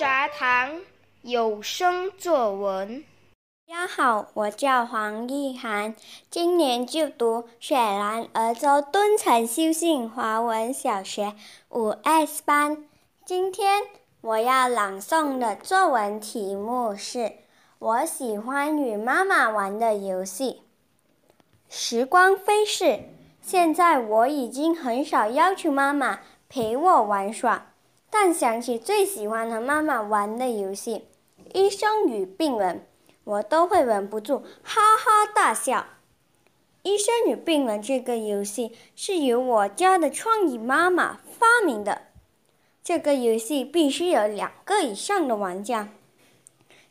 杂谈有声作文。大家好，我叫黄奕涵，今年就读雪兰莪州敦诚修信华文小学五 S 班。今天我要朗诵的作文题目是：我喜欢与妈妈玩的游戏。时光飞逝，现在我已经很少要求妈妈陪我玩耍，但想起最喜欢和妈妈玩的游戏——医生与病人。我都会忍不住哈哈大笑。医生与病人这个游戏是由我家的创意妈妈发明的。这个游戏必须有两个以上的玩家，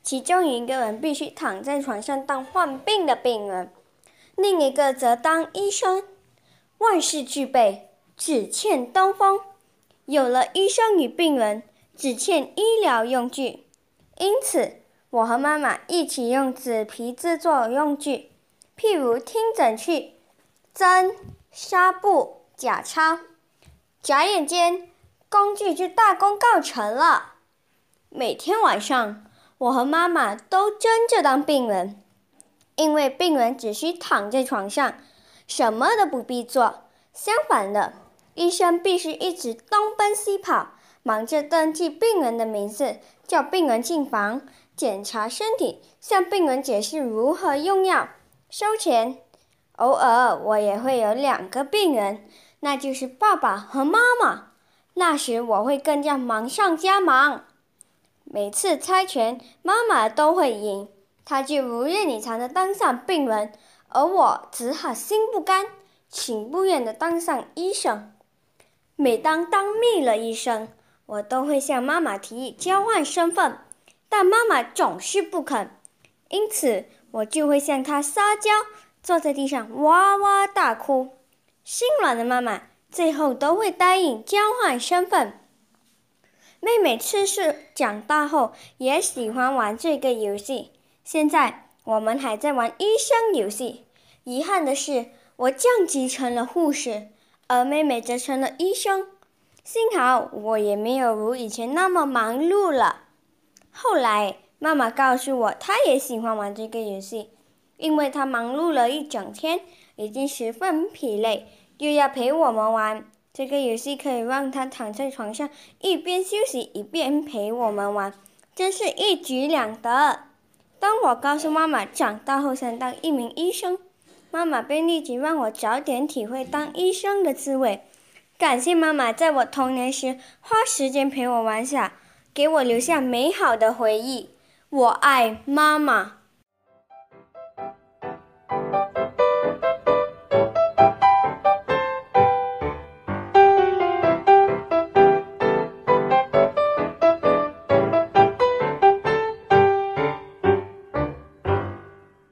其中一个人必须躺在床上当患病的病人，另一个则当医生。万事俱备，只欠东风。有了医生与病人，只欠医疗用具。因此。我和妈妈一起用纸皮制作用具，譬如听诊器、针、纱布、假钞。眨眼间，工具就大功告成了。每天晚上，我和妈妈都争着当病人，因为病人只需躺在床上，什么都不必做。相反的，医生必须一直东奔西跑，忙着登记病人的名字，叫病人进房。检查身体，向病人解释如何用药、收钱。偶尔我也会有两个病人，那就是爸爸和妈妈。那时我会更加忙上加忙。每次猜拳，妈妈都会赢，她就如愿以偿的当上病人，而我只好心不甘情不愿的当上医生。每当当腻了医生，我都会向妈妈提议交换身份。但妈妈总是不肯，因此我就会向她撒娇，坐在地上哇哇大哭。心软的妈妈最后都会答应交换身份。妹妹次世长大后也喜欢玩这个游戏。现在我们还在玩医生游戏。遗憾的是，我降级成了护士，而妹妹则成了医生。幸好我也没有如以前那么忙碌了。后来，妈妈告诉我，她也喜欢玩这个游戏，因为她忙碌了一整天，已经十分疲累，又要陪我们玩。这个游戏可以让她躺在床上，一边休息一边陪我们玩，真是一举两得。当我告诉妈妈长大后想当一名医生，妈妈便立即让我早点体会当医生的滋味。感谢妈妈在我童年时花时间陪我玩耍。给我留下美好的回忆，我爱妈妈。